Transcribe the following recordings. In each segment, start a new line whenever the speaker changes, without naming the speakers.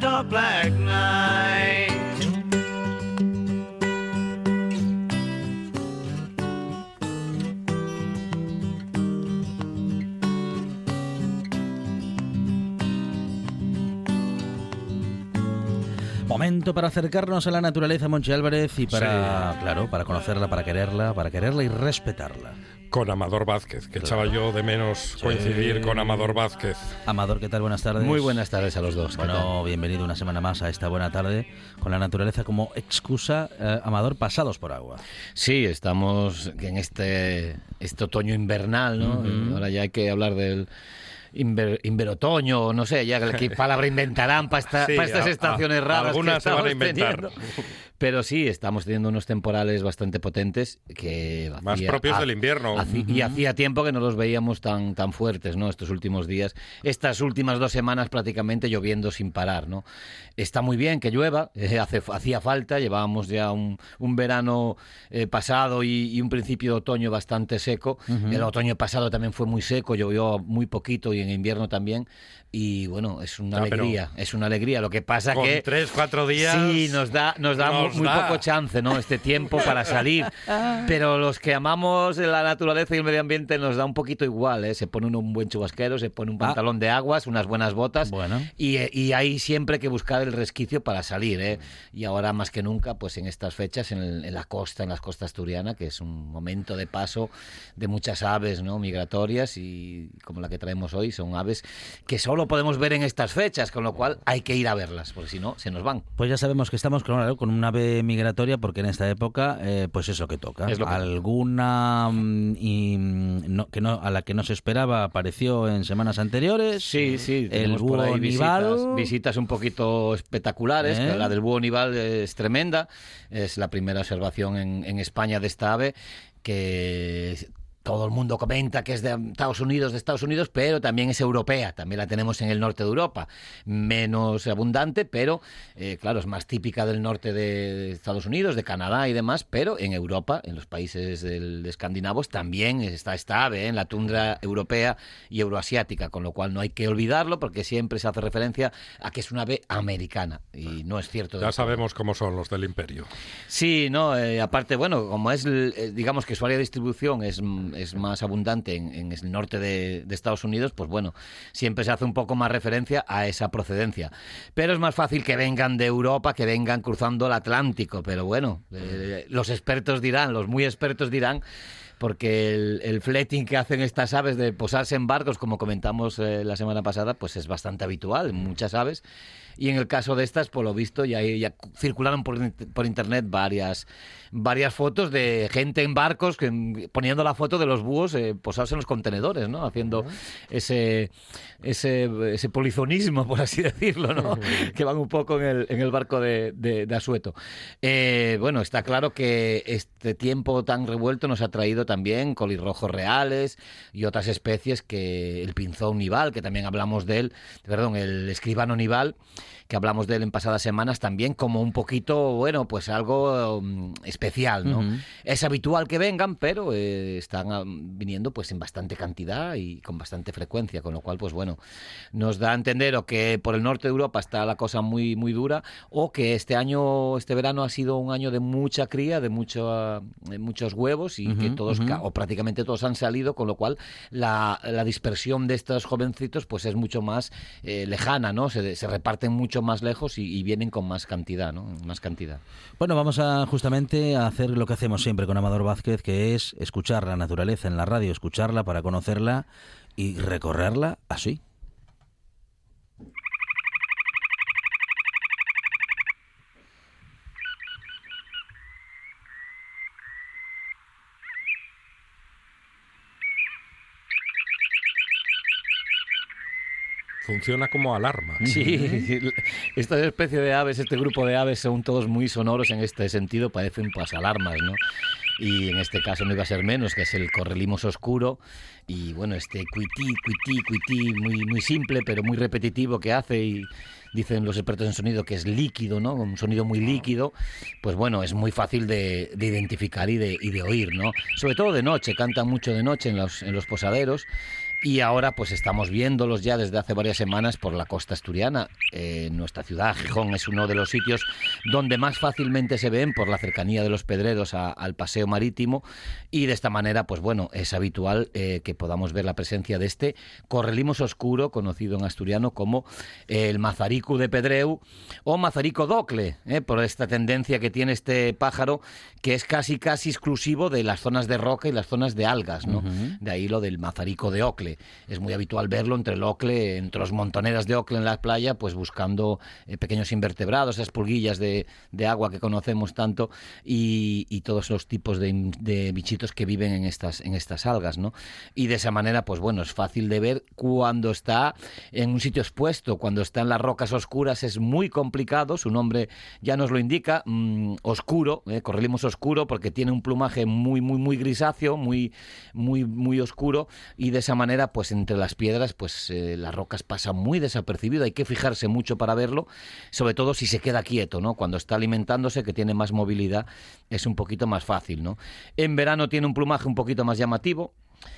dark black night.
Momento para acercarnos a la naturaleza, Monchi Álvarez, y para, claro, para conocerla, para quererla, para quererla y respetarla.
Con Amador Vázquez, que echaba yo de menos coincidir con Amador Vázquez.
Amador, ¿qué tal? Buenas tardes.
Muy buenas tardes a los dos. ¿qué
Bueno, bienvenido una semana más a esta buena tarde con la naturaleza como excusa. eh, Amador, pasados por agua.
Sí, estamos en este, este otoño invernal, ¿no? Ahora ya hay que hablar del inver- inverotoño, o no sé, ya qué palabra inventarán para esta-
Sí,
para estas
a- a-
estaciones raras.
algunas
que
se van a inventar.
teniendo. Pero sí, estamos teniendo unos temporales bastante potentes que
Más
hacía-
propios
ha-
del invierno.
Y hacía tiempo que no los veíamos tan, tan fuertes, ¿no? Estos últimos días. Estas últimas dos semanas prácticamente lloviendo sin parar, ¿no? Está muy bien que llueva, eh, hace, hacía falta, llevábamos ya un, un verano eh, pasado y, y un principio de otoño bastante seco. El otoño pasado también fue muy seco, llovió muy poquito y en invierno también. Y bueno, es una
Ah,
alegría, es una alegría. Lo que pasa
Con
que...
tres, cuatro días.
Sí, nos da, nos da
nos
muy,
da.
poco chance, ¿no? Este tiempo para salir. Pero los que amamos la naturaleza y el medio ambiente nos da un poquito igual, ¿eh? Se pone uno un buen chubasquero, se pone un
Ah.
pantalón de aguas, unas buenas botas.
Bueno.
Y, y hay siempre que buscar el resquicio para salir, ¿eh? Y ahora más que nunca, pues en estas fechas, en, el- en la costa, en las costas asturiana, que es un momento de paso de muchas aves, ¿no? Migratorias y como la que traemos hoy, son aves que solo podemos ver en estas fechas, con lo cual hay que ir a verlas, porque si no, se nos van.
Pues ya sabemos que estamos claro, con una ave migratoria porque en esta época, eh, pues es lo que toca.
Lo que.
Alguna mm, y, mm, no, que no, a la que no se esperaba apareció en semanas anteriores.
Sí, sí,
El
tenemos por
búho
ahí
nival.
visitas, visitas un poquito espectaculares.
¿Eh?
La del búho nival es tremenda. Es la primera observación en, en España de esta ave que todo el mundo comenta que es de Estados Unidos, de Estados Unidos, pero también es europea. También la tenemos en el norte de Europa. Menos abundante, pero eh, claro, es más típica del norte de Estados Unidos, de Canadá y demás, pero en Europa, en los países del, de escandinavos, también está esta ave, ¿eh? en la tundra europea y euroasiática, con lo cual no hay que olvidarlo porque siempre se hace referencia a que es una ave americana y no es cierto.
Ya sabemos cómo son los del imperio.
Sí, no, eh, aparte, bueno, como es, eh, digamos que su área de distribución es, es más abundante en, el norte de, Estados Unidos, pues bueno, siempre se hace un poco más referencia a esa procedencia. Pero es más fácil que vengan de Europa, que vengan cruzando el Atlántico, pero bueno, eh, los expertos dirán, los muy expertos dirán porque el, el fletting que hacen estas aves de posarse en barcos, como comentamos eh, la semana pasada, pues es bastante habitual en muchas aves. Y en el caso de estas, por lo visto, ya, ya circularon por, por internet varias, varias fotos de gente en barcos que, poniendo la foto de los búhos eh, posados en los contenedores, ¿no? Haciendo ese, ese, ese polizonismo, por así decirlo, ¿no? que van un poco en el, en el barco de, de- de Asueto. Eh, bueno, está claro que este tiempo tan revuelto nos ha traído también colirrojos reales y otras especies que el pinzón nival, que también hablamos de él, perdón, el escribano nival, que hablamos de él en pasadas semanas también como un poquito, bueno, pues algo mm, especial, ¿no?
Ujú.
Es habitual que vengan, pero eh, están ah, viniendo pues en bastante cantidad y con bastante frecuencia, con lo cual, pues bueno, nos da a entender o que por el norte de Europa está la cosa muy, muy dura, o que este año, este verano ha sido un año de mucha cría, de, mucho, ah, de muchos huevos y que
Ujú,
todos todos ca- o prácticamente todos han salido, con lo cual la, la dispersión de estos jovencitos pues es mucho más eh, lejana, ¿no? Se, se reparten mucho más lejos y, vienen con más cantidad, ¿no? Más cantidad.
Bueno, vamos a justamente a hacer lo que hacemos siempre con Amador Vázquez, que es escuchar la naturaleza en la radio, escucharla para conocerla y recorrerla así.
Funciona como alarma.
Sí, esta especie de aves, este grupo de aves son todos muy sonoros en este sentido, parecen pues alarmas, ¿no? Y en este caso no iba a ser menos, que es el correlimos oscuro y bueno, este cuití, cuití, cuití, muy, muy simple pero muy repetitivo que hace y dicen los expertos en sonido que es líquido, ¿no? Un sonido muy líquido, pues bueno, es muy fácil de, de identificar y de, y de oír, ¿no? Sobre todo de noche, cantan mucho de noche en los, en los posaderos y ahora pues estamos viéndolos ya desde hace varias semanas por la costa asturiana. Eh, nuestra ciudad, Gijón, es uno de los sitios donde más fácilmente se ven por la cercanía de los pedreros a- al paseo marítimo y de esta manera pues bueno, es habitual eh, que podamos ver la presencia de este correlimos oscuro, conocido en asturiano como el mazarico de Pedreu o mazarico docle, eh, por esta tendencia que tiene este pájaro que es casi casi exclusivo de las zonas de roca y las zonas de algas, ¿no? De ahí lo del mazarico de ocle. Es muy habitual verlo entre el ocle, entre los montoneras de ocle en la playa, pues buscando eh, pequeños invertebrados, esas pulguillas de, de agua que conocemos tanto y, todos los tipos de, de bichitos que viven en estas, en estas algas, ¿no? Y de esa manera, pues bueno, es fácil de ver cuando está en un sitio expuesto, cuando está en las rocas oscuras es muy complicado, su nombre ya nos lo indica, mm, oscuro, eh, correlimos oscuro porque tiene un plumaje muy, muy, muy grisáceo, muy, muy, muy oscuro y de esa manera, pues entre las piedras, pues eh, las rocas pasan muy desapercibido, hay que fijarse mucho para verlo, sobre todo si se queda quieto, ¿no? Cuando está alimentándose, que tiene más movilidad, es un poquito más fácil, ¿no? En verano tiene un plumaje un poquito más llamativo,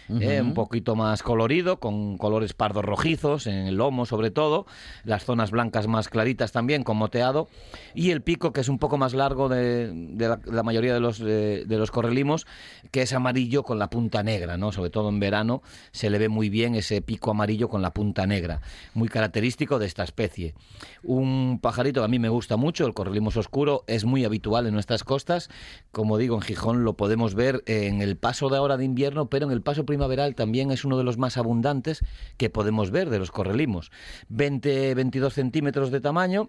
eh, un poquito más colorido, con colores pardos rojizos, en el lomo sobre todo, las zonas blancas más claritas también, con moteado, y el pico que es un poco más largo de, de la, la mayoría de los, de, de los correlimos, que es amarillo con la punta negra, ¿no? Sobre todo en verano se le ve muy bien ese pico amarillo con la punta negra, muy característico de esta especie. Un pajarito que a mí me gusta mucho, el correlimos oscuro, es muy habitual en nuestras costas, como digo, en Gijón lo podemos ver en el paso de ahora de invierno, pero en el paso primaveral también es uno de los más abundantes que podemos ver de los correlimos. 20-22 centímetros de tamaño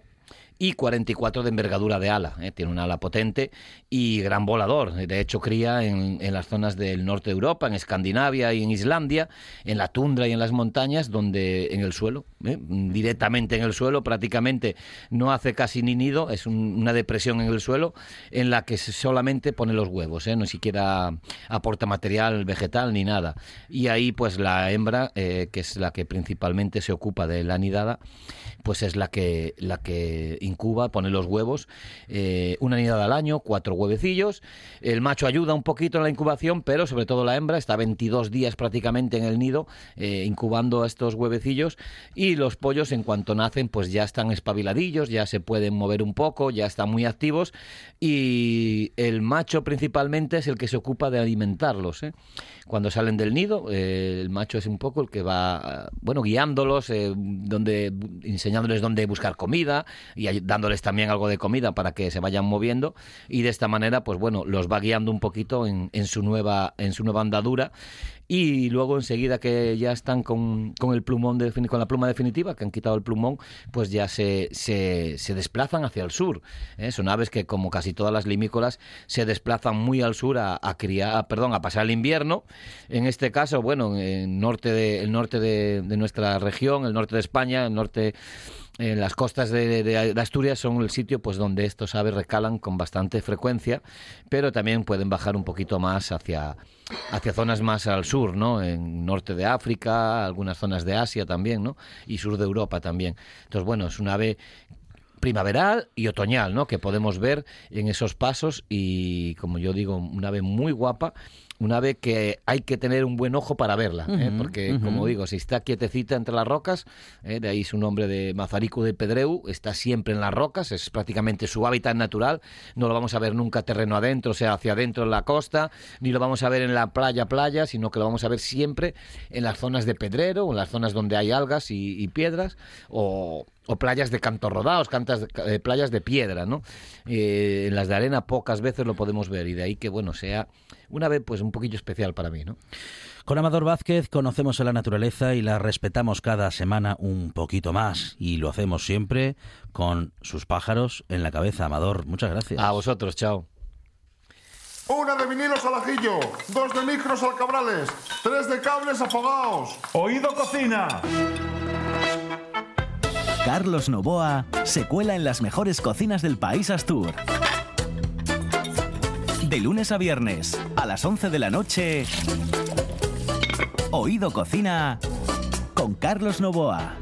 y 44 de envergadura de ala. ¿eh? Tiene una ala potente y gran volador. De hecho, cría en, en, las zonas del norte de Europa, en Escandinavia y en Islandia, en la tundra y en las montañas, donde en el suelo, ¿eh? directamente en el suelo, prácticamente no hace casi ni nido, es un, una depresión en el suelo en la que solamente pone los huevos, ¿eh? no siquiera aporta material vegetal ni nada. Y ahí, pues la hembra, eh, que es la que principalmente se ocupa de la nidada, pues es la que, la que incuba, pone los huevos, eh, una nidada al año, cuatro huevecillos. El macho ayuda un poquito en la incubación, pero sobre todo la hembra está 22 días prácticamente en el nido, eh, incubando estos huevecillos. Y los pollos, en cuanto nacen, pues ya están espabiladillos, ya se pueden mover un poco, ya están muy activos. Y el macho principalmente es el que se ocupa de alimentarlos. ¿eh? Cuando salen del nido, eh, el macho es un poco el que va, bueno, guiándolos, eh, donde, enseñándoles dónde buscar comida y dándoles también algo de comida para que se vayan moviendo. Y de esta manera pues bueno los va guiando un poquito en, en su nueva en su nueva andadura y luego enseguida que ya están con, con el plumón con la pluma definitiva que han quitado el plumón pues ya se, se, desplazan hacia el sur ¿eh? son aves que como casi todas las limícolas se desplazan muy al sur a, a criar perdón a pasar el invierno en este caso bueno en el norte de, el norte de nuestra región el norte de España el norte en las costas de, de, de, Asturias son el sitio pues donde estos aves recalan con bastante frecuencia, pero también pueden bajar un poquito más hacia, hacia zonas más al sur, ¿no? En norte de África, algunas zonas de Asia también, ¿no? Y sur de Europa también. Entonces, bueno, es un ave primaveral y otoñal, ¿no? Que podemos ver en esos pasos y, como yo digo, un ave muy guapa una ave que hay que tener un buen ojo para verla, ¿eh? porque como digo, si está quietecita entre las rocas, ¿eh? de ahí su nombre de Mazarico de Pedreu, está siempre en las rocas, es prácticamente su hábitat natural, no lo vamos a ver nunca terreno adentro, o sea, hacia adentro en la costa, ni lo vamos a ver en la playa playa, sino que lo vamos a ver siempre en las zonas de pedrero, o en las zonas donde hay algas y, y piedras, o, o playas de cantos rodados, cantas de- eh, playas de piedra, ¿no? Eh, en las de arena pocas veces lo podemos ver y de ahí que, bueno, sea una vez pues un poquillo especial para mí, ¿no?
Con Amador Vázquez conocemos a la naturaleza y la respetamos cada semana un poquito más. Y lo hacemos siempre con sus pájaros en la cabeza. Amador, muchas gracias.
A vosotros, chao.
Una de vinilos al ajillo, dos de micros al cabrales, tres de cables afogados.
Oído cocina.
Carlos Novoa se cuela en las mejores cocinas del país Astur. De lunes a viernes, a las 11 de la noche, Oído Cocina con Carlos Novoa.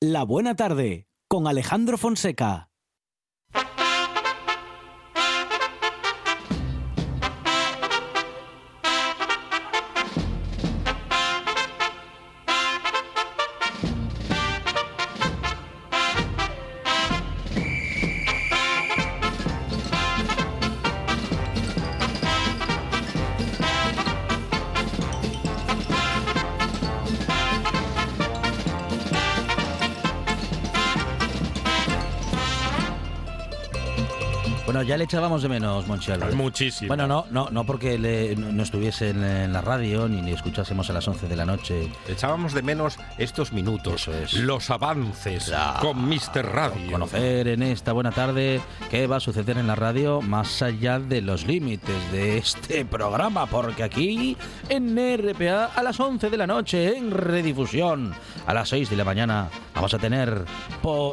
La buena tarde con Alejandro Fonseca.
Bueno, ya le echábamos de menos, Monchi Álvarez.
Muchísimo.
Bueno, no, no, no porque le- no estuviese en, la radio ni le escuchásemos a las 11 de la noche.
Echábamos de menos estos minutos,
Eso es.
los avances con Mr. Radio.
Conocer en esta buena tarde qué va a suceder en la radio más allá de los límites de este programa, porque aquí en RPA a las 11 de la noche en redifusión a las 6 de la mañana vamos a tener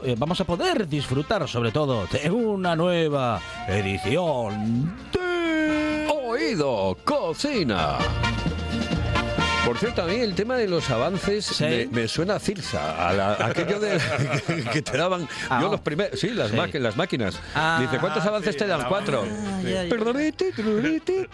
eh, vamos a poder disfrutar sobre todo de una nueva edición de
Oído Cocina. Por cierto, a mí el tema de los avances
Sí.
me, me suena a Cirsa, a la- aquello de que te daban.
Ah,
yo
oh.
los primeros. Sí, las,
Sí.
máquinas.
Ah,
Dice, ¿cuántos avances te dan? Cuatro. Tururete,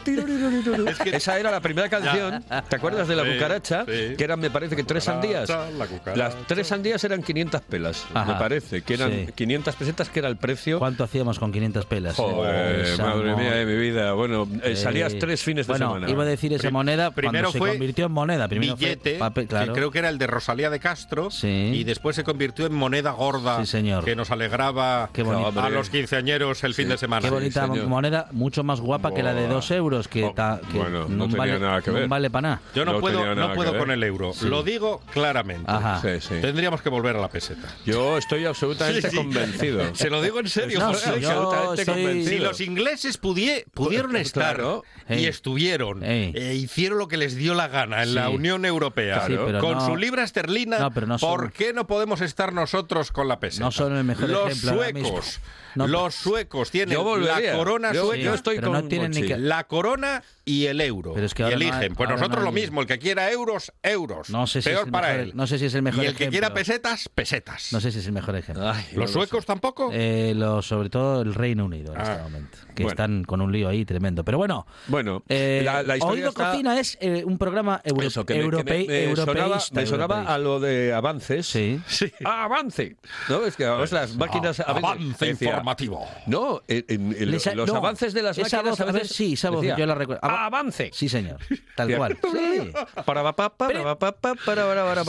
tiruriruriruru. Esa era la primera canción. ¿Te acuerdas de la
Sí,
cucaracha?
sí.
Que eran, me parece que tres sandías.
La.
Las tres sandías eran 500 pelas,
Ajá.
me parece. Que eran
Sí.
500 pesetas, que era el precio.
¿Cuánto hacíamos con 500 pelas?
Joder, madre mía de mi vida. Bueno, eh, salías tres fines de
bueno,
semana.
iba a decir esa
Prim-
moneda
primero
cuando se
fue
convirtió en moneda. Primero fue
billete,
papel, claro.
que creo que era el de Rosalía de Castro,
Sí.
y después se convirtió en moneda gorda,
Sí, señor.
que nos alegraba a los quinceañeros el fin de semana.
Qué bonita moneda, mucho más guapa que la de dos euros, que,
Oh,
ta- que
bueno, no
no,
tenía
vale,
nada que
no
ver.
vale para nada.
Yo no,
No
puedo, no puedo con el euro. Lo digo claramente.
Ajá.
Sí, sí.
Tendríamos que volver a la peseta.
Yo estoy absolutamente
Sí, sí.
convencido.
Se lo digo en serio.
No,
José.
sí, yo
absolutamente convencido.
Si los ingleses pudie- pudieron estar
Claro.
y estuvieron, e hicieron lo que les dio la gana en
Sí.
la Unión Europea,
Sí, pero
con
no-
su libra esterlina,
No, no son-
¿por qué no podemos estar nosotros con la peseta?
No son el mejor
los
ejemplo
suecos,
No,
los suecos tienen
volvería.
la corona
Yo-
sueca,
yo estoy
pero
con
no tienen ni
Monchi.
que-
la corona y el euro.
Pero es que
y
no
eligen.
hay-
pues nosotros
no
lo mismo, el que quiera euros, euros.
No sé si es
Peor
el
para
mejor-
él.
no sé si es el mejor
Y el que quiera pesetas, pesetas.
No sé si es el mejor ejemplo.
Ay, no
¿Los
lo
suecos tampoco?
Eh, lo- sobre todo el Reino Unido en
Ah,
este momento, que
bueno.
están con un lío ahí tremendo. Pero bueno,
Bueno,
eh,
la, la historia
Oído
está-
Cocina es eh, un programa euro-
Eso, que me, que me-
europei-
me sonaba,
europeísta,
me sonaba
europeísta.
a lo de avances.
Sí.
¡Ah, avance! ¿No? Es que además las máquinas... a veces
Avance informativo.
No, en- en- en
Les
los
no,
avances de las
esa
máquinas
voz,
a veces
sí, esa voz,
decía,
yo la recuerdo. Ava-
¡Avance!
Sí, señor. Tal cual. Sí.
Para, pa, pa, para,
Pre-
pa, pa, para, para,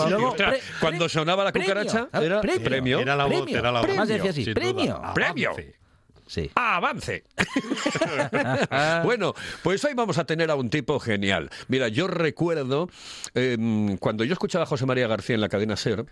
Cuando sonaba la cucaracha,
¿sabes?
era
Premio.
premio.
Era la voz, era la voz.
Además decía así, premio.
Premio.
Avance.
Sí.
¡Avance! bueno, pues hoy vamos a tener a un tipo genial. Mira, yo recuerdo eh, cuando yo escuchaba a José María García en la cadena Ser,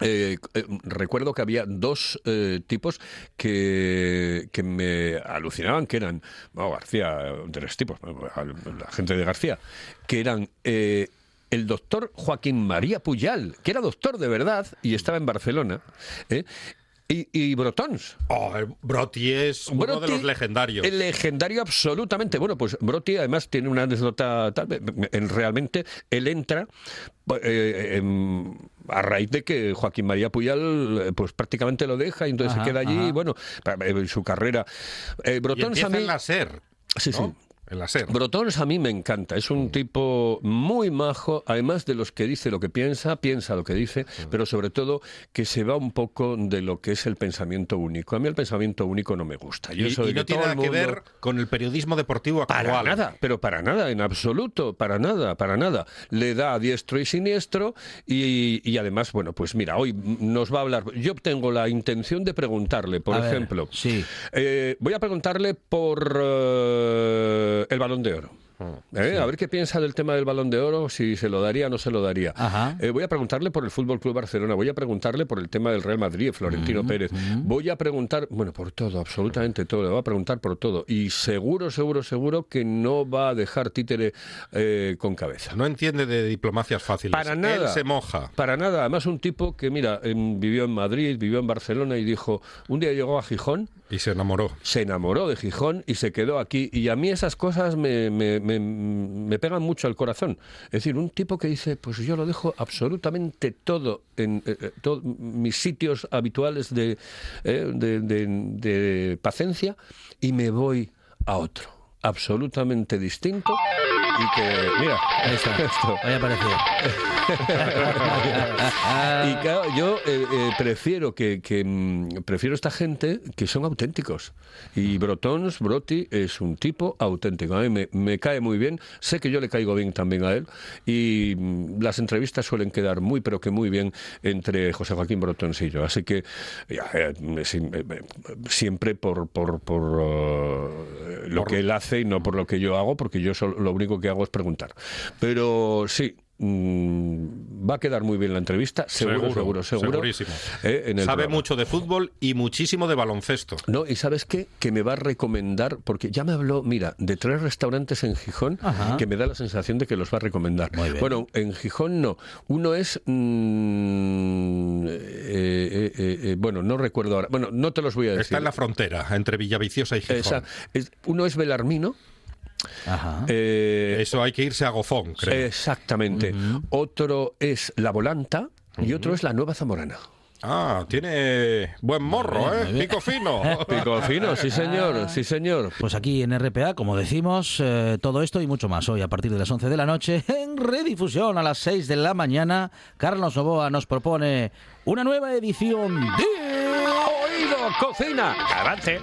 eh, eh, recuerdo que había dos eh, tipos que, que me alucinaban, que eran, bueno, García, de los tipos, la gente de García, que eran... eh, el doctor Joaquín María Puyal, que era doctor de verdad y estaba en Barcelona, ¿eh? Y, y Brotons,
Oh, Broti es uno de los legendarios.
El legendario absolutamente. Bueno, pues Broti además tiene una anécdota tal, en, realmente él entra eh, em, a raíz de que Joaquín María Puyal eh, pues prácticamente lo deja y entonces
Ajá,
se queda allí
ajá.
y bueno, eh, su carrera. Eh,
y
Brotons
empieza
a mí...
en la SER.
Sí, sí.
La SER.
Brotons a mí me encanta, es un tipo muy majo, además de los que dice lo que piensa, piensa lo que dice, pero sobre todo que se va un poco de lo que es el pensamiento único. A mí el pensamiento único no me gusta. Yo
y,
soy
y no tiene nada
el
que ver con el periodismo deportivo actual.
Para nada, pero para nada, en absoluto, para nada, para nada. Le da a diestro y siniestro y, y además, bueno, pues mira, hoy nos va a hablar. Yo tengo la intención de preguntarle, por
A ver,
ejemplo,
sí.
eh, voy a preguntarle por eh, el balón de oro. Eh, A ver qué piensa del tema del balón de oro, si se lo daría o no se lo daría. Eh, voy a preguntarle por el Fútbol Club Barcelona, voy a preguntarle por el tema del Real Madrid, Florentino Pérez. Voy a preguntar, bueno, por todo, absolutamente todo, le voy a preguntar por todo. Y seguro, seguro, seguro que no va a dejar títere eh, con cabeza.
No entiende de diplomacias fáciles.
Para nada.
Él se moja.
Para nada. Además, un tipo que, mira, em, vivió en Madrid, vivió en Barcelona y dijo, un día llegó a Gijón
Y se enamoró.
se enamoró de Gijón y se quedó aquí. Y a mí esas cosas me, me- me- pegan mucho al corazón. Es decir, un tipo que dice, pues yo lo dejo absolutamente todo en eh, eh, mis sitios habituales de, eh, de paciencia y me voy a otro. Absolutamente distinto y que, mira,
Ahí está.
esto.
Ahí apareció.
Y claro, yo eh, eh, prefiero que, que, mm, prefiero esta gente que son auténticos. Y Brotons, Broti es un tipo auténtico. A mí me, me cae muy bien. Sé que yo le caigo bien también a él. Y mm, las entrevistas suelen quedar muy, pero que muy bien entre José Joaquín Brotons y yo. Así que ya, eh, siempre por, por, por eh, lo
Por-
que él hace y no por lo que yo hago, porque yo solo- lo único que hago es preguntar. Pero sí. mm, Va a quedar muy bien la entrevista, seguro, seguro, seguro.
Segurísimo.
eh, en el
Sabe
programa.
mucho de fútbol y muchísimo de baloncesto.
No, y sabes qué? Que me va a recomendar, porque ya me habló, mira, de tres restaurantes en Gijón
Ajá.
que me da la sensación de que los va a recomendar. Bueno, en Gijón no. Uno es. mm, eh, eh, eh, eh, bueno, no recuerdo ahora. Bueno, no te los voy a decir.
Está en la frontera entre Villaviciosa y Gijón.
Esa- es- uno es Belarmino.
Ajá.
eh,
Eso hay que irse a Gozón, creo.
exactamente. Otro es La Volanta y otro es La Nueva Zamorana.
Ah, tiene buen morro, ¿eh? Pico fino.
Pico fino, sí señor, sí señor.
Pues aquí en RPA, como decimos, eh, todo esto y mucho más hoy a partir de las 11 de la noche en redifusión a las 6 de la mañana. Carlos Novoa nos propone una nueva edición de...
Oído, cocina. Avance.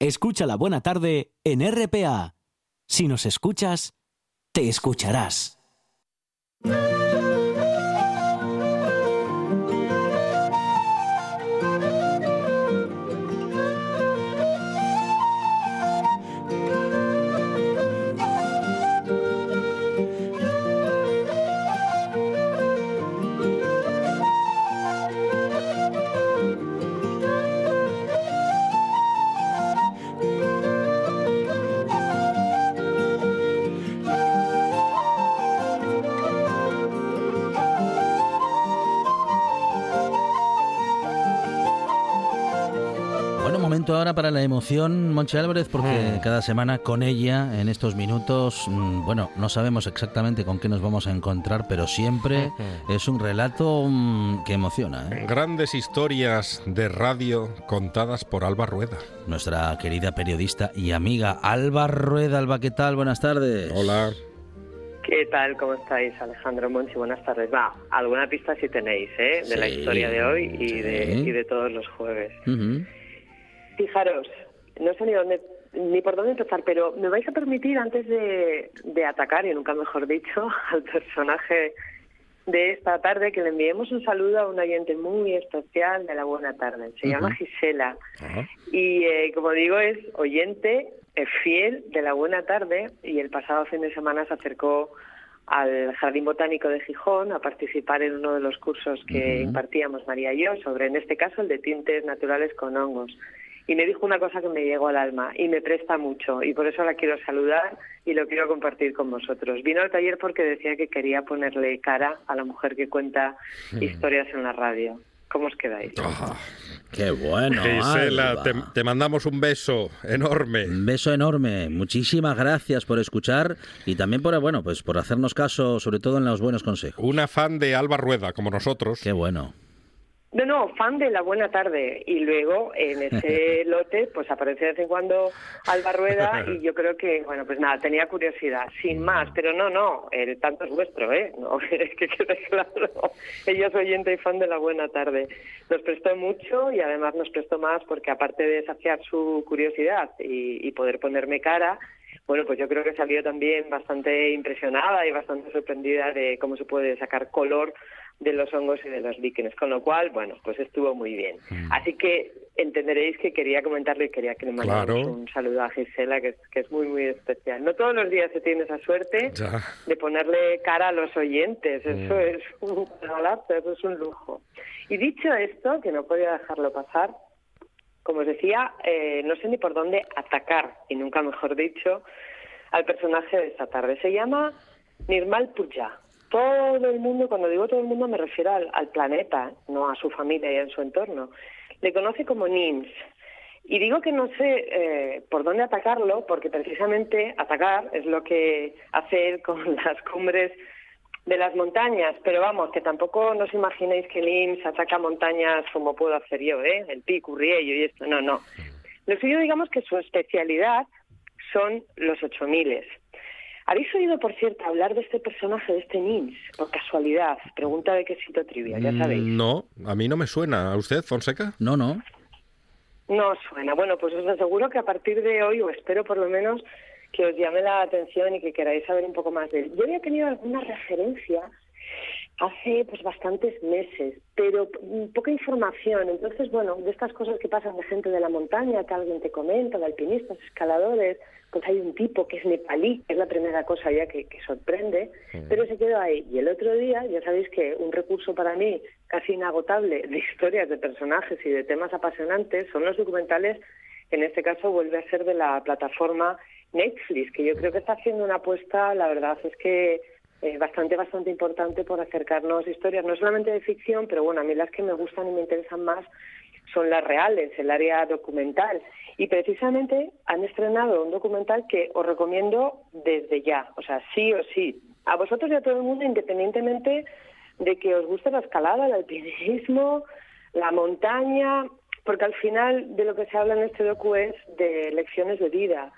Escucha la buena tarde en RPA. Si nos escuchas, te escucharás.
Ahora para la emoción, Monchi Álvarez, porque cada semana con ella, en estos minutos, mm, bueno, no sabemos exactamente con qué nos vamos a encontrar, pero siempre es un relato mm, que emociona. ¿eh?
Grandes historias de radio contadas por Alba Rueda.
Nuestra querida periodista y amiga Alba Rueda. Alba, ¿qué tal? Buenas tardes.
Hola.
¿Qué tal? ¿Cómo estáis, Alejandro Monchi? Buenas tardes. Va, alguna pista sí tenéis, ¿eh? De la historia de hoy y, de,
sí.
y de todos los jueves.
Ujú.
Fijaros, no sé ni, dónde, ni por dónde empezar, pero me vais a permitir, antes de, de atacar, y nunca mejor dicho, al personaje de esta tarde, que le enviemos un saludo a un oyente muy especial de la buena tarde. Se llama Gisela. Y eh, como digo, es oyente eh, fiel de la buena tarde y el pasado fin de semana se acercó al Jardín Botánico de Gijón a participar en uno de los cursos que impartíamos María y yo sobre, en este caso, el de tintes naturales con hongos. Y me dijo una cosa que me llegó al alma y me presta mucho y por eso la quiero saludar y lo quiero compartir con vosotros. Vino al taller porque decía que quería ponerle cara a la mujer que cuenta historias en la radio. ¿Cómo os quedáis?
Ah,
Qué bueno.
Gisela, te mandamos un beso enorme.
Un beso enorme. Muchísimas gracias por escuchar y también por bueno, pues por hacernos caso, sobre todo en los buenos consejos.
Una fan de Alba Rueda, como nosotros.
Qué bueno.
No, no, fan de La Buena Tarde. Y luego en ese lote, pues aparece de vez en cuando Alba Rueda y yo creo que, bueno, pues nada, tenía curiosidad, sin más. Pero no, no, el tanto es vuestro, ¿eh? No, es que quede claro. Ella es oyente y fan de La Buena Tarde. Nos prestó mucho y además nos prestó más porque aparte de saciar su curiosidad y, y poder ponerme cara, bueno, pues yo creo que salió también bastante impresionada y bastante sorprendida de cómo se puede sacar color de los hongos y de los líquenes, con lo cual, bueno, pues estuvo muy bien. Así que entenderéis que quería comentarlo y quería que le mandáramos
Claro.
un saludo a Gisela, que es, que es muy, muy especial. No todos los días se tiene esa suerte
Ya.
de ponerle cara a los oyentes, eso es un eso es un lujo. Y dicho esto, que no podía dejarlo pasar, como os decía, eh, no sé ni por dónde atacar, y nunca mejor dicho, al personaje de esta tarde. Se llama Nirmal Purja. Todo el mundo, cuando digo todo el mundo me refiero al, al planeta, no a su familia y en su entorno. Le conoce como NIMS. Y digo que no sé eh, por dónde atacarlo, porque precisamente atacar es lo que hace él con las cumbres de las montañas, pero vamos, que tampoco nos imaginéis que el IMSS ataca montañas como puedo hacer yo, ¿eh? El Pico, Riello y esto, no, no. Lo suyo, digamos que su especialidad son los 8000. ¿Habéis oído, por cierto, hablar de este personaje, de este NIMS? Por casualidad, pregunta de quesito trivia, ya sabéis.
Mm, No, a mí no me suena. ¿A usted, Fonseca?
No, no.
No suena. Bueno, pues os aseguro que a partir de hoy, o espero por lo menos, que os llame la atención y que queráis saber un poco más de él. Yo había tenido alguna referencia hace pues bastantes meses, pero mm, poca información. Entonces, bueno, de estas cosas que pasan de gente de la montaña, que alguien te comenta, de alpinistas, escaladores, pues hay un tipo que es nepalí, que es la primera cosa ya que, que sorprende, pero se quedó ahí. Y el otro día, ya sabéis que un recurso para mí casi inagotable de historias, de personajes y de temas apasionantes son los documentales, en este caso vuelve a ser de la plataforma Netflix, que yo creo que está haciendo una apuesta, la verdad es que eh, bastante, bastante importante por acercarnos historias, no solamente de ficción, pero bueno, a mí las que me gustan y me interesan más son las reales, el área documental. Y precisamente han estrenado un documental que os recomiendo desde ya, o sea, sí o sí. A vosotros y a todo el mundo, independientemente de que os guste la escalada, el alpinismo, la montaña, porque al final de lo que se habla en este docu es de lecciones de vida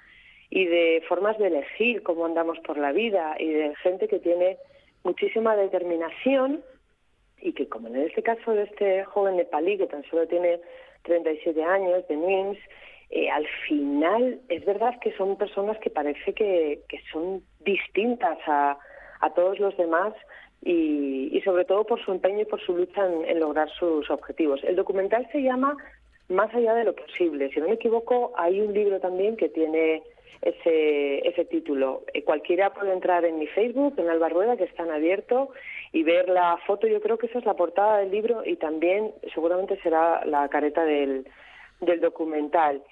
y de formas de elegir cómo andamos por la vida y de gente que tiene muchísima determinación y que como en este caso de este joven nepalí que tan solo tiene 37 años, de NIMS, eh, al final es verdad que son personas que parece que, que son distintas a, a todos los demás y, y sobre todo por su empeño y por su lucha en, en lograr sus objetivos. El documental se llama Más allá de lo posible. Si no me equivoco, hay un libro también que tiene ese, ese título. Eh, cualquiera puede entrar en mi Facebook, en Alba Rueda, que está en abierto, y ver la foto. Yo creo que esa es la portada del libro y también seguramente será la careta del, del documental.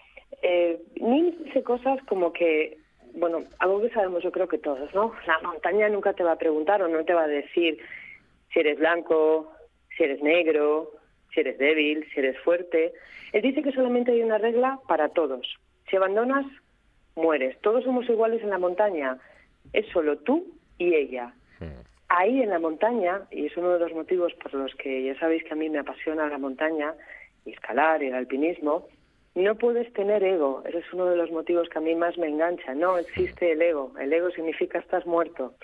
Eh, dice cosas como que, bueno, algo que sabemos yo creo que todos, ¿no? La montaña nunca te va a preguntar o no te va a decir si eres blanco, si eres negro, si eres débil, si eres fuerte. Él dice que solamente hay una regla para todos. Si abandonas, mueres. Todos somos iguales en la montaña. Es solo tú y ella. Ahí en la montaña, y es uno de los motivos por los que ya sabéis que a mí me apasiona la montaña, y escalar y el alpinismo, no puedes tener ego. Ese es uno de los motivos que a mí más me engancha. No existe el ego. El ego significa estás muerto.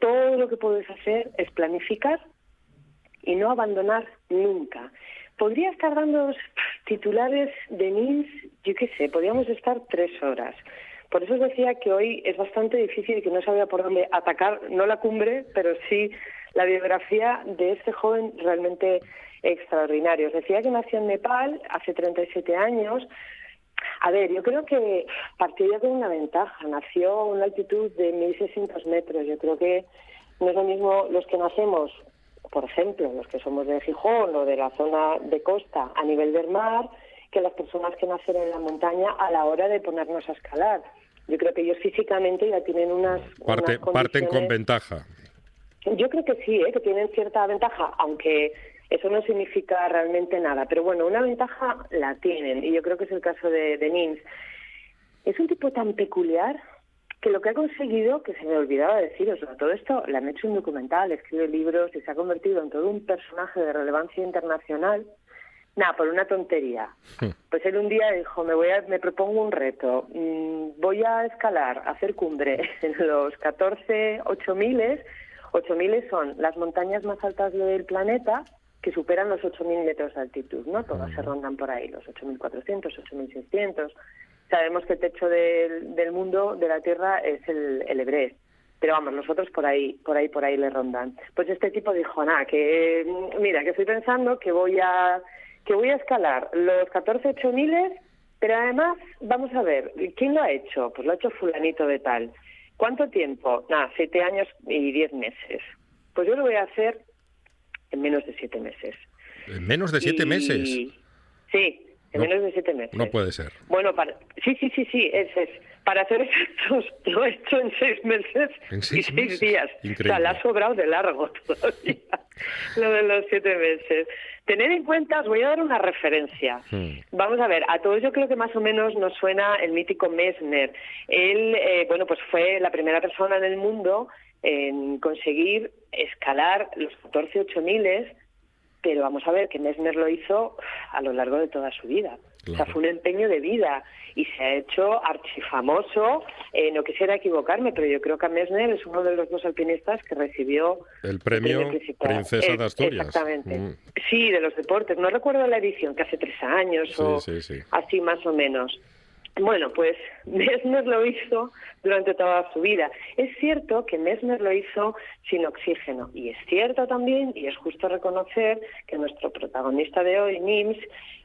Todo lo que puedes hacer es planificar y no abandonar nunca. Podría estar dando titulares de NIMS, yo qué sé, podríamos estar tres horas. Por eso os decía que hoy es bastante difícil y que no sabía por dónde atacar, no la cumbre, pero sí la biografía de este joven realmente extraordinario. Os decía que nació en Nepal hace 37 años. A ver, yo creo que partió ya con una ventaja. Nació a una altitud de 1.600 metros. Yo creo que no es lo mismo los que nacemos por ejemplo, los que somos de Gijón o de la zona de costa a nivel del mar, que las personas que nacen en la montaña a la hora de ponernos a escalar. Yo creo que ellos físicamente ya tienen unas,
Parte,
unas
parten con ventaja.
Yo creo que sí, ¿eh? que tienen cierta ventaja, aunque eso no significa realmente nada. Pero bueno, una ventaja la tienen, y yo creo que es el caso de, de Nins. Es un tipo tan peculiar que lo que ha conseguido, que se me olvidaba deciros, sobre todo esto, le han hecho un documental, escribe libros y se ha convertido en todo un personaje de relevancia internacional. Nada, por una tontería. Pues él un día dijo, me voy a, me propongo un reto, mm, voy a escalar, a hacer cumbre en los 14 8000 8000 son las montañas más altas del planeta que superan los 8.000 metros de altitud, ¿no? Todas se rondan por ahí, los 8.400, 8.600. Sabemos que el techo del, del mundo, de la Tierra, es el, el Everest. Pero vamos, nosotros por ahí, por ahí, por ahí le rondan. Pues este tipo dijo, nada, que mira, que estoy pensando que voy a que voy a escalar los 14 8000, pero además, vamos a ver, ¿quién lo ha hecho? Pues lo ha hecho fulanito de tal. ¿Cuánto tiempo? Nada, siete años y diez meses. Pues yo lo voy a hacer en menos de siete meses.
En menos de siete
Y-
meses.
Sí, en
No-
menos de siete meses.
No puede ser.
Bueno, para, sí, sí, sí, sí, es, es. Para hacer efectos lo he hecho en seis meses
¿En
y
seis
seis
meses?
días.
Increíble.
O sea, le ha sobrado de largo todavía lo de los siete meses. Tened en cuenta, os voy a dar una referencia.
Hmm.
Vamos a ver, a todos yo creo que más o menos nos suena el mítico Messner. Él, eh, bueno, pues fue la primera persona en el mundo en conseguir escalar los 14 8000 pero vamos a ver que Messner lo hizo a lo largo de toda su vida. O sea, fue un empeño de vida y se ha hecho archifamoso. Eh, no quisiera equivocarme, pero yo creo que Messner es uno de los dos alpinistas que recibió
El premio. Princesa de Asturias.
Exactamente.
Mm.
Sí, de los deportes. No recuerdo la edición, que hace tres años
Sí,
o
sí, sí.
así más o menos. Bueno, pues Messner lo hizo durante toda su vida. Es cierto que Messner lo hizo sin oxígeno y es cierto también, y es justo reconocer, que nuestro protagonista de hoy, Nims,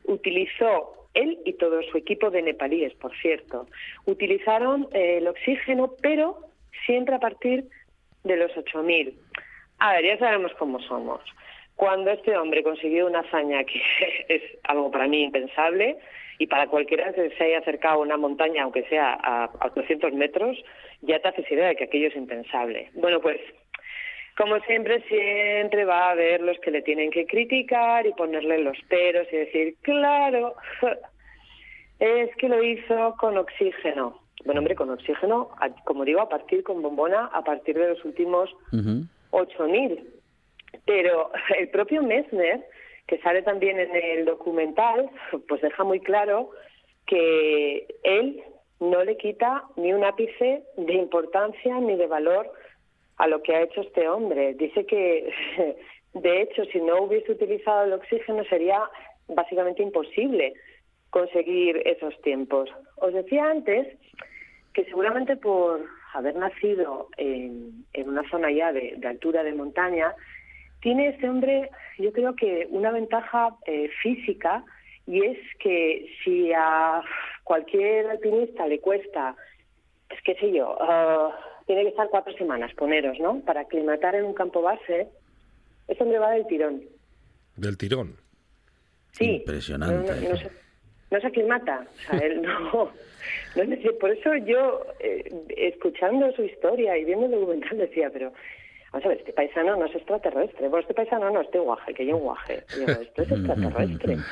utilizó, él y todo su equipo de nepalíes, por cierto, utilizaron eh, el oxígeno, pero siempre a partir de los 8.000. A ver, ya sabemos cómo somos. Cuando este hombre consiguió una hazaña que es algo para mí impensable y para cualquiera que se haya acercado a una montaña, aunque sea a, a 800 metros, ya te haces idea de que aquello es impensable. Bueno, pues como siempre, siempre va a haber los que le tienen que criticar y ponerle los peros y decir, claro, es que lo hizo con oxígeno. Bueno, hombre, con oxígeno, como digo, a partir con bombona, a partir de los últimos
Ujú.
8.000. Pero el propio Messner, que sale también en el documental, pues deja muy claro que él no le quita ni un ápice de importancia ni de valor a lo que ha hecho este hombre. Dice que, de hecho, si no hubiese utilizado el oxígeno sería básicamente imposible conseguir esos tiempos. Os decía antes que seguramente por haber nacido en, una zona ya de altura de montaña, tiene este hombre, yo creo que una ventaja eh, física y es que si a cualquier alpinista le cuesta, pues qué sé yo, ah, tiene que estar cuatro semanas, poneros, ¿no? Para aclimatar en un campo base, este hombre va del tirón.
Del tirón.
Sí.
Impresionante.
No, no- no se, no se aclimata. O sea, él no. no es decir, por eso yo, eh, escuchando su historia y viendo el documental, decía, pero. Vamos a ver, este paisano no es extraterrestre. Bueno, este paisano no, este guaje, que yo un guaje. Digo, esto es extraterrestre.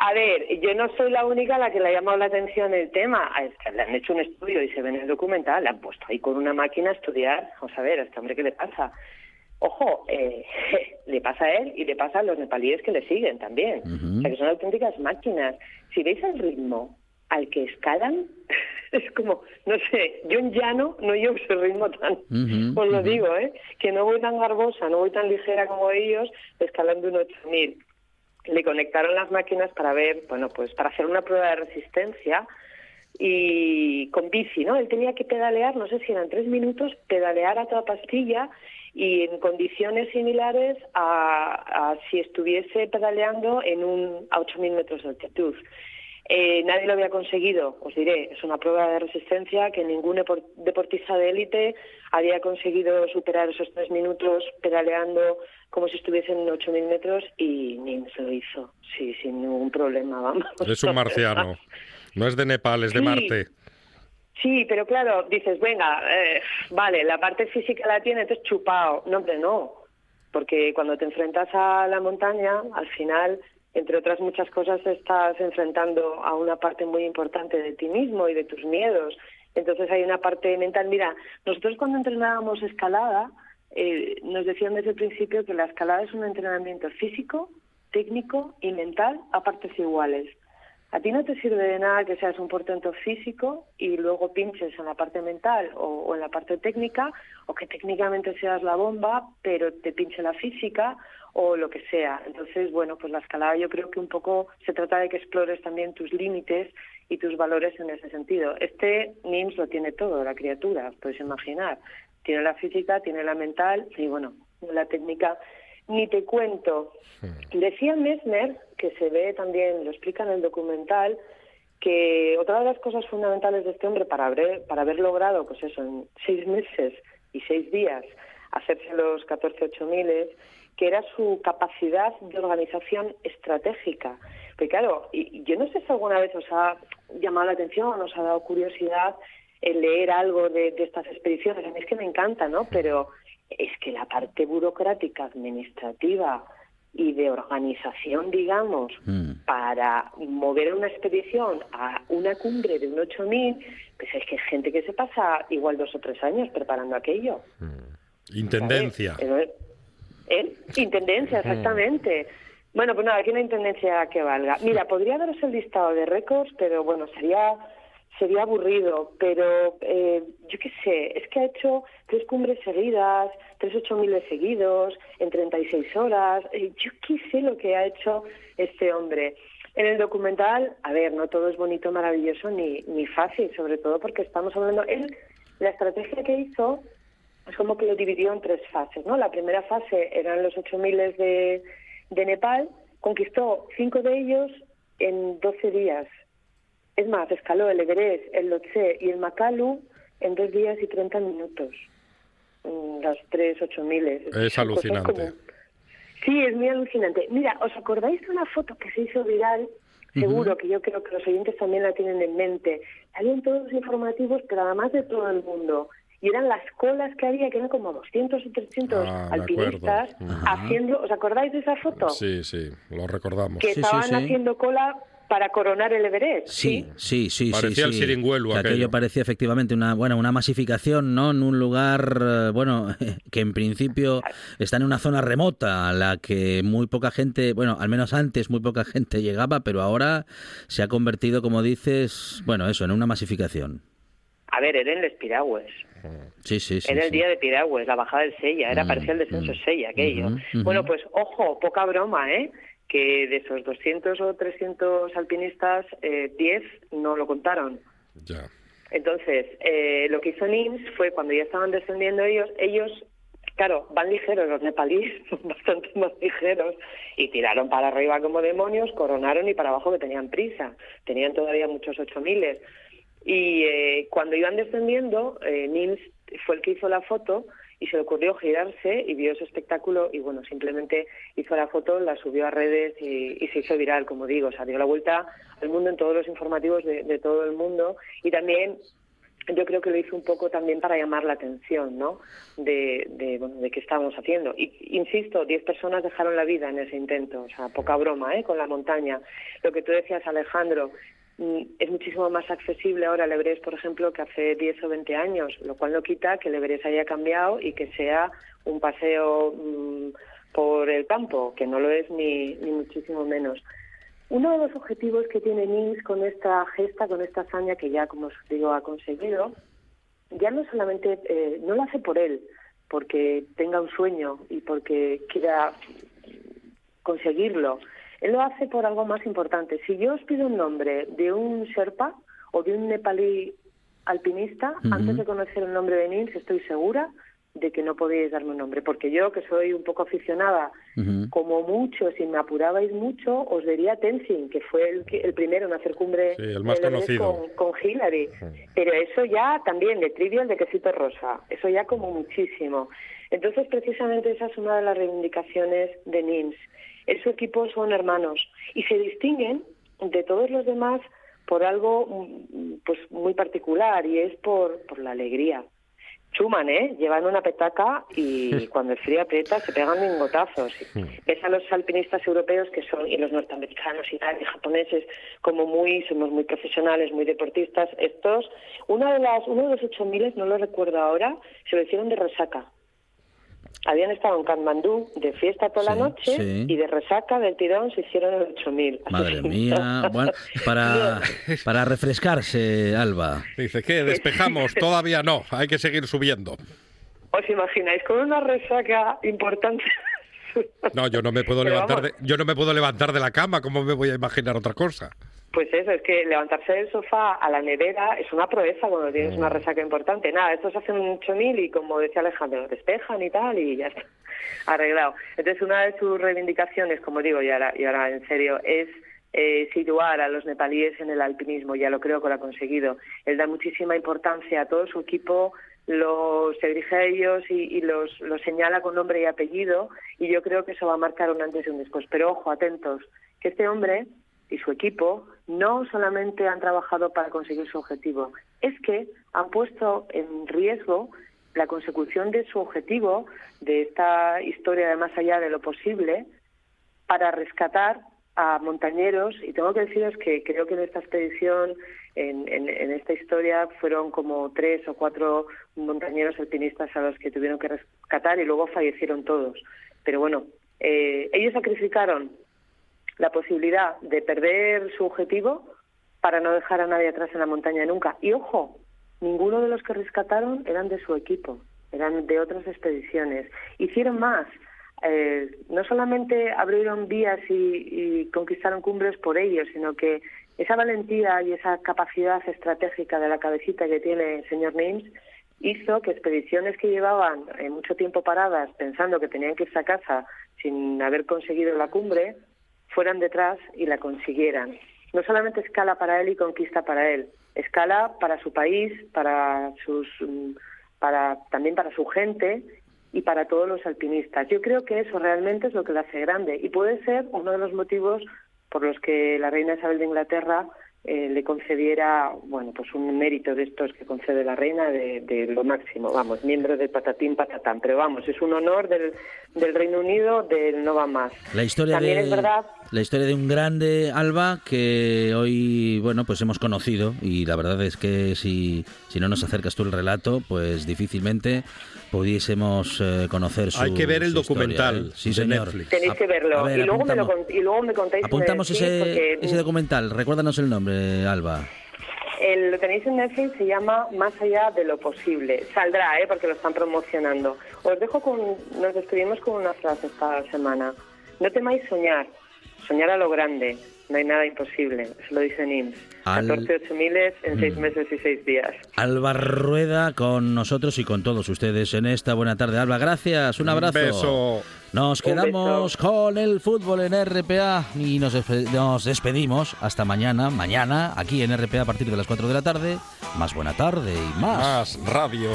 A ver, yo no soy la única a la que le ha llamado la atención el tema. Le han hecho un estudio y se ve en el documental, le han puesto ahí con una máquina a estudiar. Vamos a ver, a este hombre qué le pasa. Ojo, eh, le pasa a él y le pasa a los nepalíes que le siguen también. O sea, que son auténticas máquinas. Si veis el ritmo al que escalan, es como, no sé, yo en llano no llevo ese ritmo tan, os lo digo, ¿eh? Que no voy tan garbosa, no voy tan ligera como ellos escalando un 8000 le conectaron las máquinas para ver, bueno, pues para hacer una prueba de resistencia y con bici, ¿no? Él tenía que pedalear, no sé si eran tres minutos, pedalear a toda pastilla y en condiciones similares a, a si estuviese pedaleando en un a 8.000 metros de altitud. Eh, nadie lo había conseguido, os diré, es una prueba de resistencia que ningún depor- deportista de élite había conseguido superar esos tres minutos pedaleando como si estuviese en 8.000 metros y Nins lo hizo, sí, sin ningún problema, vamos.
Es un marciano. No es de Nepal, es de
Sí.
Marte.
Sí, pero claro, dices, venga, eh, vale, la parte física la tiene, entonces chupado. No, hombre, no. porque cuando te enfrentas a la montaña, al final, entre otras muchas cosas, estás enfrentando a una parte muy importante de ti mismo y de tus miedos. Entonces hay una parte mental. Mira, nosotros cuando entrenábamos escalada, eh, nos decían desde el principio que la escalada es un entrenamiento físico, técnico y mental a partes iguales. A ti no te sirve de nada que seas un portento físico y luego pinches en la parte mental o, en la parte técnica, o que técnicamente seas la bomba, pero te pinche la física o lo que sea. Entonces, bueno, pues la escalada yo creo que un poco se trata de que explores también tus límites y tus valores en ese sentido. Este NIMS lo tiene todo, la criatura, puedes imaginar. Tiene la física, tiene la mental y, bueno, la técnica ni te cuento. Decía Messner, que se ve también, lo explica en el documental, que otra de las cosas fundamentales de este hombre para haber, para haber logrado, pues eso, en seis meses y seis días, hacerse los 14 miles, que era su capacidad de organización estratégica. Porque claro, y, yo no sé si alguna vez os ha llamado la atención, os ha dado curiosidad el leer algo de, de estas expediciones. A mí es que me encanta, ¿no? Pero es que la parte burocrática, administrativa y de organización, digamos,
Mm.
para mover una expedición a una cumbre de un 8000, pues es que hay gente que se pasa igual dos o tres años preparando aquello.
Intendencia.
¿sabes? ¿Eh? Intendencia, exactamente. Bueno, pues nada, aquí no hay intendencia que valga. Mira, podría daros el listado de récords, pero bueno, sería sería aburrido, pero eh, yo qué sé, es que ha hecho tres cumbres seguidas, tres ocho miles seguidos, en 36 horas, eh, yo qué sé lo que ha hecho este hombre. En el documental, a ver, no todo es bonito, maravilloso ni, ni fácil, sobre todo porque estamos hablando, él, la estrategia que hizo es como que lo dividió en tres fases, ¿no? La primera fase eran los ocho miles de, de Nepal, conquistó cinco de ellos en 12 días. Es más, escaló el Everest, el Lhotse y el Makalu en dos días y 30 minutos. Mm, Los tres ocho miles.
Es alucinante.
como- Sí, es muy alucinante. Mira, ¿os acordáis de una foto que se hizo viral? Seguro que yo creo que los oyentes también la tienen en mente. Salían todos los informativos, pero además de todo el mundo. Y eran las colas que había, que eran como 200 o 300
Ah,
alpinistas haciendo... ¿Os acordáis de esa foto?
Sí, sí, lo recordamos.
Que
Sí, sí,
estaban
sí.
haciendo cola para coronar el Everest.
Sí, sí, sí.
Parecía
sí,
el
sí. Que aquello.
aquello.
parecía efectivamente una, bueno, una masificación, ¿no? En un lugar, eh, bueno, que en principio está en una zona remota, a la que muy poca gente, bueno, al menos antes muy poca gente llegaba, pero ahora se ha convertido, como dices, bueno, eso, en una masificación.
A ver, era en Les Piragües.
Sí, sí, sí.
era el
sí.
día de Piragües, la bajada del Sella, era
Mm,
parecía el descenso
mm,
Sella, aquello. Bueno, pues ojo, poca broma, ¿eh? Que de esos 200 o 300 alpinistas, eh, 10 no lo contaron.
Ya.
Entonces, eh, lo que hizo NIMS fue cuando ya estaban descendiendo ellos, ellos, claro, van ligeros, los nepalíes son bastante más ligeros, y tiraron para arriba como demonios, coronaron y para abajo que tenían prisa, tenían todavía muchos ocho miles. Y eh, cuando iban descendiendo, eh, NIMS fue el que hizo la foto y se le ocurrió girarse y vio ese espectáculo y bueno, simplemente hizo la foto, la subió a redes y, se hizo viral, como digo, o sea, dio la vuelta al mundo en todos los informativos de, de todo el mundo y también yo creo que lo hizo un poco también para llamar la atención, ¿no? De, de, bueno, de qué estábamos haciendo. Y, insisto, 10 personas dejaron la vida en ese intento, o sea, poca broma, ¿eh? Con la montaña. Lo que tú decías, Alejandro, es muchísimo más accesible ahora el Everest, por ejemplo, que hace 10 o 20 años, lo cual no quita que el Everest haya cambiado y que sea un paseo mm, por el campo, que no lo es ni, ni muchísimo menos. Uno de los objetivos que tiene NIMS con esta gesta, con esta hazaña que ya, como os digo, ha conseguido, ya no solamente, eh, no lo hace por él, porque tenga un sueño y porque quiera conseguirlo. Él lo hace por algo más importante. Si yo os pido un nombre de un Sherpa o de un nepalí alpinista, antes de conocer el nombre de NIMS, estoy segura de que no podéis darme un nombre, porque yo, que soy un poco aficionada como mucho, si me apurabais mucho, os diría Tenzin, que fue el, que- el primero en hacer cumbre
Sí, el más conocido.
Con, con Hillary. Pero eso ya también, de trivial de quesito rosa, eso ya como muchísimo. Entonces, precisamente esa es una de las reivindicaciones de NIMS. En su equipo son hermanos y se distinguen de todos los demás por algo mm, pues muy particular y es por, por la alegría. Suman, ¿eh? Llevan una petaca y cuando el frío aprieta se pegan lingotazos. Ves a los alpinistas europeos que son, y los norteamericanos y tal, y japoneses, como muy, somos muy profesionales, muy deportistas. Estos, una de las, uno de los ocho miles, no lo recuerdo ahora, se lo hicieron de resaca. Habían estado en Katmandú de fiesta toda
Sí,
la noche
sí.
y de resaca del tirón se hicieron el 8000.
Madre mía. Bueno, para, para refrescarse, Alba.
Dice, ¿qué? ¿Despejamos? Todavía no, hay que seguir subiendo.
¿Os imagináis con una resaca importante?
No, yo no me puedo
Pero
levantar de, yo no me puedo levantar de la cama, ¿cómo me voy a imaginar otra cosa?
Pues eso, es que levantarse del sofá a la nevera es una proeza cuando tienes una resaca importante. Nada, estos hacen un 8000 y como decía Alejandro, despejan y tal y ya está, arreglado. Entonces una de sus reivindicaciones, como digo, y ahora, y ahora en serio, es eh, situar a los nepalíes en el alpinismo, ya lo creo que lo ha conseguido. Él da muchísima importancia a todo su equipo, los se dirige a ellos y, y los, los señala con nombre y apellido y yo creo que eso va a marcar un antes y un después. Pero ojo, atentos, que este hombre y su equipo no solamente han trabajado para conseguir su objetivo, es que han puesto en riesgo la consecución de su objetivo, de esta historia de más allá de lo posible, para rescatar a montañeros y tengo que deciros que creo que en esta expedición, en, esta historia, fueron como tres o cuatro montañeros alpinistas a los que tuvieron que rescatar y luego fallecieron todos. Pero bueno, eh, ellos sacrificaron la posibilidad de perder su objetivo para no dejar a nadie atrás en la montaña nunca. Y ojo, ninguno de los que rescataron eran de su equipo, eran de otras expediciones. Hicieron más. Eh, no solamente abrieron vías y, conquistaron cumbres por ellos, sino que esa valentía y esa capacidad estratégica de la cabecita que tiene el señor Nims hizo que expediciones que llevaban eh, mucho tiempo paradas pensando que tenían que irse a casa sin haber conseguido la cumbre, fueran detrás y la consiguieran. No solamente escala para él y conquista para él, escala para su país, para sus, mm, para también para su gente y para todos los alpinistas. Yo creo que eso realmente es lo que le hace grande y puede ser uno de los motivos por los que la reina Isabel de Inglaterra eh, le concediera, bueno, pues un mérito de estos que concede la reina de, de lo máximo, vamos, miembro del patatín patatán, pero vamos, es un honor del, del Reino Unido del no va más.
La historia
También
de
es verdad
la historia de un grande Alba que hoy bueno pues hemos conocido y la verdad es que si, si no nos acercas tú el relato pues difícilmente pudiésemos eh, conocer su
Hay que ver el documental.
Sí
de
señor.
Netflix.
Tenéis que verlo.
a ver,
y, luego me lo, y luego me contáis
apuntamos ese,
porque,
ese documental. Recuérdanos el nombre, Alba.
El- lo tenéis en Netflix, se llama Más allá de lo posible. Saldrá, ¿eh? porque lo están promocionando. Os dejo con, nos despedimos con una frase esta semana. No temáis soñar, soñar a lo grande. No hay nada imposible, eso lo dice NIMS.
Al-
14 8 miles en 6
Mm.
meses y 6 días.
Alba Rueda con nosotros y con todos ustedes en esta buena tarde. Alba, gracias. Un abrazo.
beso.
Nos
Un
quedamos
beso.
con el fútbol en RPA y nos, nos despedimos hasta mañana. Mañana, aquí en RPA a partir de las 4 de la tarde. Más buena tarde y más.
Más radio.